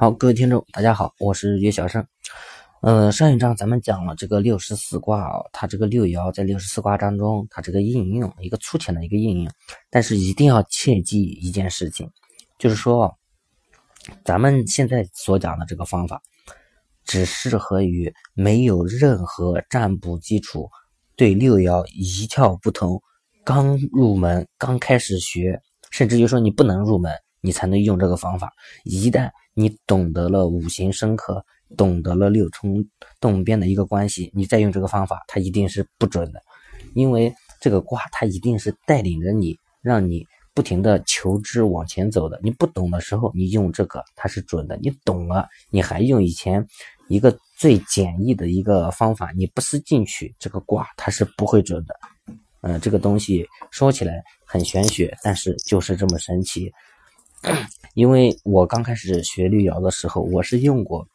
好，各位听众，大家好，我是岳小胜。呃，上一章咱们讲了这个六十四卦啊，它这个六爻在六十四卦当中，它这个应用一个粗浅的一个应用，但是一定要切记一件事情，就是说，咱们现在所讲的这个方法，只适合于没有任何占卜基础，对六爻一窍不通，刚入门、刚开始学，甚至于说你不能入门。你才能用这个方法。一旦你懂得了五行生克，懂得了六冲动变的一个关系，你再用这个方法，它一定是不准的。因为这个卦，它一定是带领着你，让你不停的求知往前走的。你不懂的时候，你用这个它是准的；你懂了，你还用以前一个最简易的一个方法，你不思进取，这个卦它是不会准的。嗯，这个东西说起来很玄学，但是就是这么神奇。因为我刚开始学六爻的时候，我是用过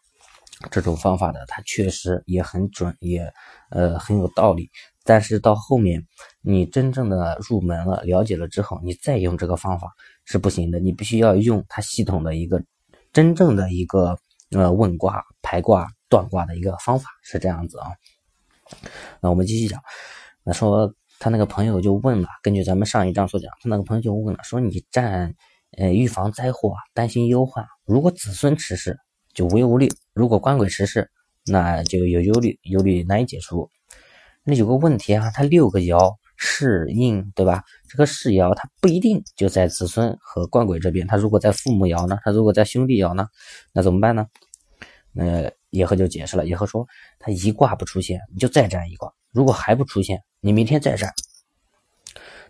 这种方法的，它确实也很准，也呃很有道理。但是到后面你真正的入门了，了解了之后，你再用这个方法是不行的。你必须要用它系统的一个真正的一个呃问卦、排卦、断卦的一个方法，是这样子啊。那我们继续讲，那说他那个朋友就问了，根据咱们上一章所讲，他那个朋友就问了，说你占。呃，预防灾祸啊，担心忧患。如果子孙持世，就无忧无虑；如果官鬼持世，那就有忧虑，忧虑难以解除。那有个问题啊，它六个爻是应，对吧？这个世爻它不一定就在子孙和官鬼这边，它如果在父母爻呢？它如果在兄弟爻呢？那怎么办呢？那野鹤就解释了，野鹤说，他一卦不出现，你就再占一卦；如果还不出现，你明天再占。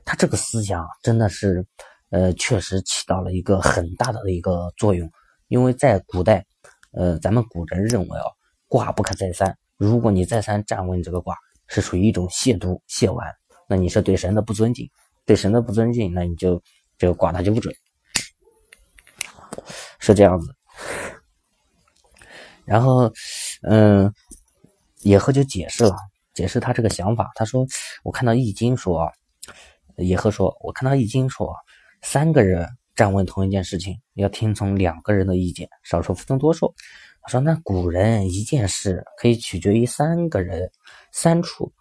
他这个思想真的是。呃，确实起到了一个很大的一个作用，因为在古代，呃，咱们古人认为啊，卦不可再三。如果你再三站问这个卦，是属于一种亵渎、亵玩，那你是对神的不尊敬，对神的不尊敬，那你就这个卦它就不准，是这样子。然后，嗯，野鹤就解释了，解释他这个想法。他说：“我看到《易经》说，野鹤说，我看到《易经》说。”三个人站问同一件事情，要听从两个人的意见，少数服从多数。他说：“那古人一件事可以取决于三个人、三处，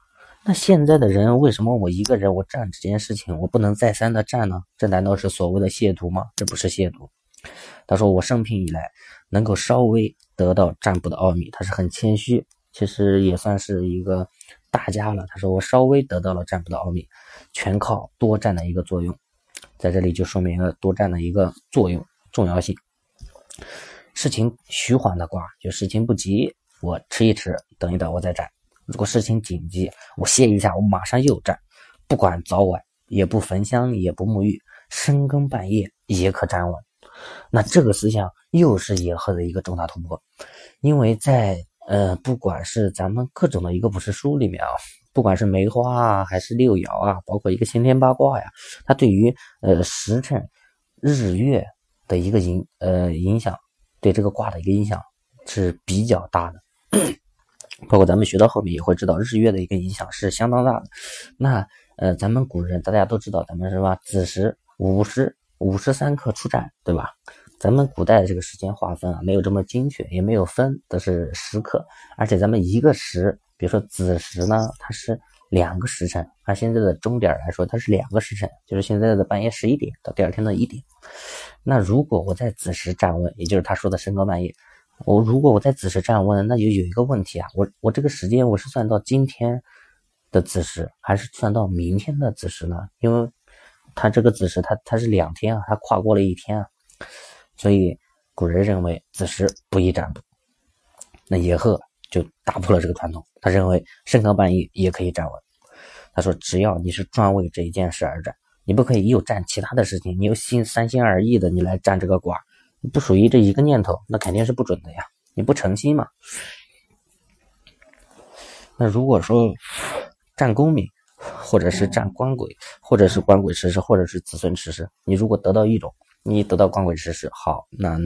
那现在的人为什么我一个人我站这件事情，我不能再三的站呢？这难道是所谓的亵渎吗？这不是亵渎。”他说：“我生平以来能够稍微得到占卜的奥秘，他是很谦虚，其实也算是一个大家了。他说我稍微得到了占卜的奥秘，全靠多占的一个作用。”在这里就说明了多占的一个作用重要性。事情徐缓的卦，就事情不急，我吃一吃，等一等，我再占。如果事情紧急，我歇一下，我马上又占。不管早晚，也不焚香，也不沐浴，深更半夜也可站稳。那这个思想又是野鹤的一个重大突破，因为在呃，不管是咱们各种的一个卜筮书里面啊。不管是梅花啊，还是六爻啊，包括一个先天八卦呀，它对于呃时辰、日月的一个影呃影响，对这个卦的一个影响是比较大的。包括咱们学到后面也会知道，日月的一个影响是相当大的。那呃，咱们古人大家都知道，咱们是吧？子时午时午时三刻出战，对吧？咱们古代的这个时间划分啊，没有这么精确，也没有分的是时刻，而且咱们一个时。比如说子时呢，它是两个时辰，按现在的钟点来说，它是两个时辰，就是现在的半夜十一点到第二天的一点。那如果我在子时站问，也就是他说的深更半夜，我如果我在子时站问，那就有一个问题啊，我我这个时间我是算到今天的子时，还是算到明天的子时呢？因为它这个子时，它它是两天啊，它跨过了一天啊，所以古人认为子时不宜占卜。那野鹤。就打破了这个传统，他认为深更半夜也可以站稳。他说，只要你是专为这一件事而战，你不可以又占其他的事情，你又心三心二意的你来占这个卦，不属于这一个念头，那肯定是不准的呀，你不诚心嘛。那如果说占功名，或者是占官鬼，或者是官鬼吃世，或者是子孙吃世，你如果得到一种，你得到官鬼吃世，好，那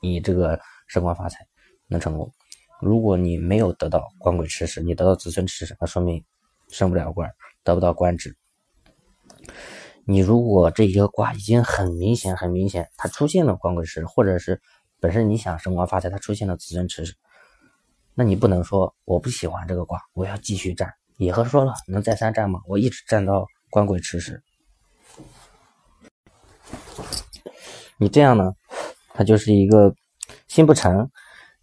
你这个升官发财能成功。如果你没有得到官鬼吃食，你得到子孙吃食，那说明升不了官，得不到官职。你如果这一个卦已经很明显、很明显，它出现了官鬼食，或者是本身你想升官发财，它出现了子孙持世，那你不能说我不喜欢这个卦，我要继续占。野鹤说了，能再三占吗？我一直占到官鬼持世。你这样呢，他就是一个心不诚。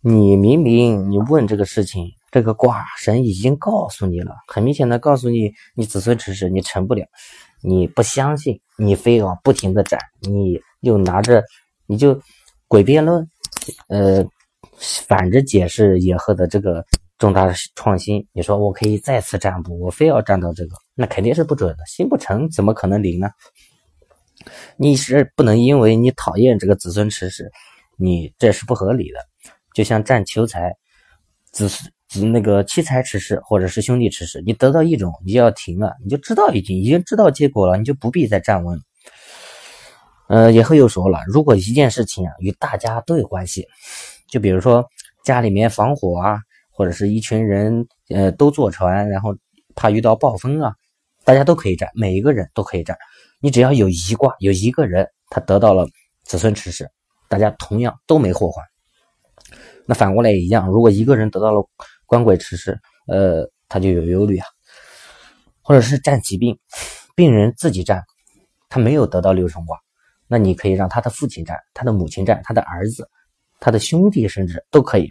你明明你问这个事情，这个卦神已经告诉你了，很明显的告诉你，你子孙持世，你成不了。你不相信，你非要不停的占，你又拿着，你就诡辩论，呃，反着解释野鹤的这个重大创新。你说我可以再次占卜，我非要占到这个，那肯定是不准的。心不诚，怎么可能灵呢？你是不能因为你讨厌这个子孙持世，你这是不合理的。就像占求财，子孙那个妻财持世或者是兄弟持世，你得到一种，你就要停了，你就知道已经已经知道结果了，你就不必再站问。呃，以后又说了，如果一件事情啊与大家都有关系，就比如说家里面防火啊，或者是一群人呃都坐船，然后怕遇到暴风啊，大家都可以占，每一个人都可以占。你只要有一卦，有一个人他得到了子孙持世，大家同样都没祸患。那反过来也一样，如果一个人得到了官鬼持世，呃，他就有忧虑啊，或者是占疾病，病人自己占，他没有得到六冲卦，那你可以让他的父亲占，他的母亲占，他的儿子，他的兄弟，甚至都可以，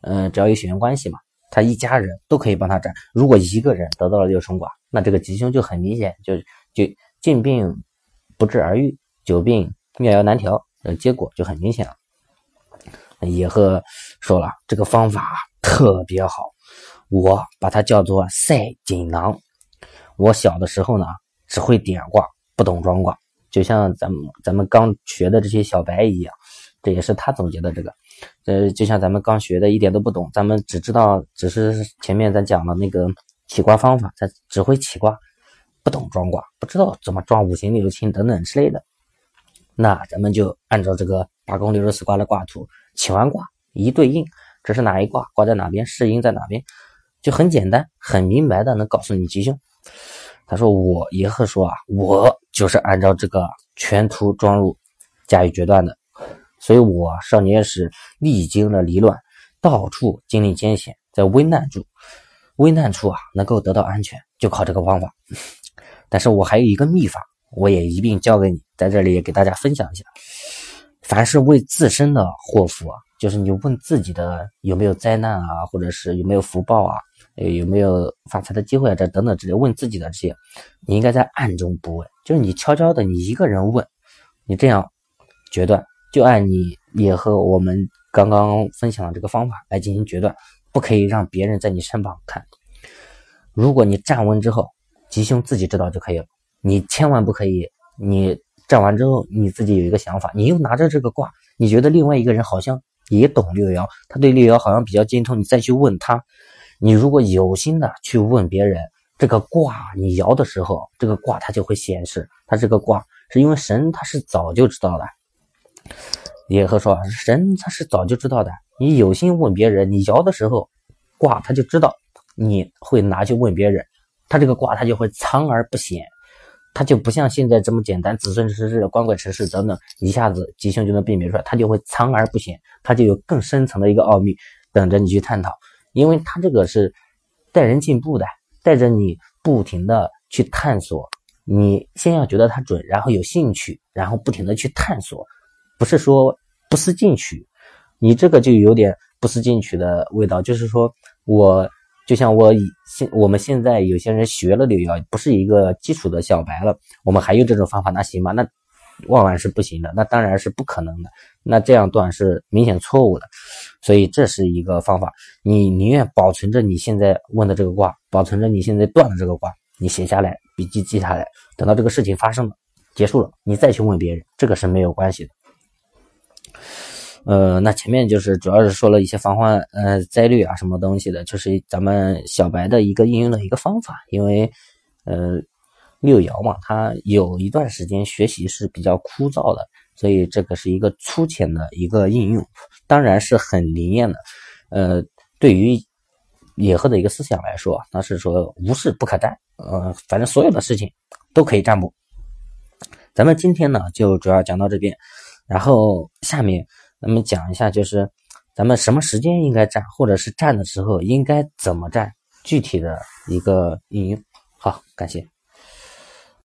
嗯，只要有血缘关系嘛，他一家人都可以帮他占。如果一个人得到了六冲卦，那这个吉凶就很明显，就就。近病不治而愈，久病妙药难调，呃，结果就很明显了。野鹤说了，这个方法特别好，我把它叫做赛锦囊。我小的时候呢，只会点卦，不懂装卦，就像咱们咱们刚学的这些小白一样，这也是他总结的这个。呃，就像咱们刚学的，一点都不懂，咱们只知道只是前面咱讲的那个起卦方法，咱只会起卦。不懂装卦，不知道怎么装五行六亲等等之类的，那咱们就按照这个八宫六十四卦的卦图起完卦一对应，这是哪一卦，卦在哪边，世阴在哪边，就很简单，很明白的能告诉你吉凶。他说我野鹤说啊，我就是按照这个全图装入加以决断的，所以我少年时历经了离乱，到处经历艰险，在危难处，危难处啊能够得到安全，就靠这个方法。但是我还有一个秘法，我也一并教给你，在这里也给大家分享一下。凡是为自身的祸福啊，就是你问自己的有没有灾难啊，或者是有没有福报啊，有没有发财的机会啊，这等等之类，问自己的这些，你应该在暗中不问，就是你悄悄的，你一个人问，你这样决断，就按你也和我们刚刚分享的这个方法来进行决断，不可以让别人在你身旁看。如果你站稳之后。吉凶自己知道就可以了，你千万不可以。你占完之后，你自己有一个想法，你又拿着这个卦，你觉得另外一个人好像也懂六爻，他对六爻好像比较精通，你再去问他。你如果有心的去问别人这个卦，你摇的时候，这个卦它就会显示，它这个卦是因为神他是早就知道的。也和说神他是早就知道的，你有心问别人，你摇的时候，卦他就知道你会拿去问别人。他这个卦，他就会藏而不显，他就不像现在这么简单，子孙持世、官鬼持世等等，一下子吉凶就能辨别出来。他就会藏而不显，他就有更深层的一个奥秘等着你去探讨。因为他这个是带人进步的，带着你不停的去探索。你先要觉得它准，然后有兴趣，然后不停的去探索，不是说不思进取。你这个就有点不思进取的味道，就是说我。就像我以现我们现在有些人学了六爻，不是一个基础的小白了，我们还用这种方法，那行吗？那万万是不行的，那当然是不可能的。那这样断是明显错误的，所以这是一个方法。你宁愿保存着你现在问的这个卦，保存着你现在断的这个卦，你写下来，笔记记下来，等到这个事情发生了，结束了，你再去问别人，这个是没有关系的。呃，那前面就是主要是说了一些防患呃灾虑啊什么东西的，就是咱们小白的一个应用的一个方法。因为呃六爻嘛，它有一段时间学习是比较枯燥的，所以这个是一个粗浅的一个应用，当然是很灵验的。呃，对于野鹤的一个思想来说，那是说无事不可占，呃，反正所有的事情都可以占卜。咱们今天呢就主要讲到这边，然后下面。那么讲一下，就是咱们什么时间应该站，或者是站的时候应该怎么站，具体的一个应用。好，感谢。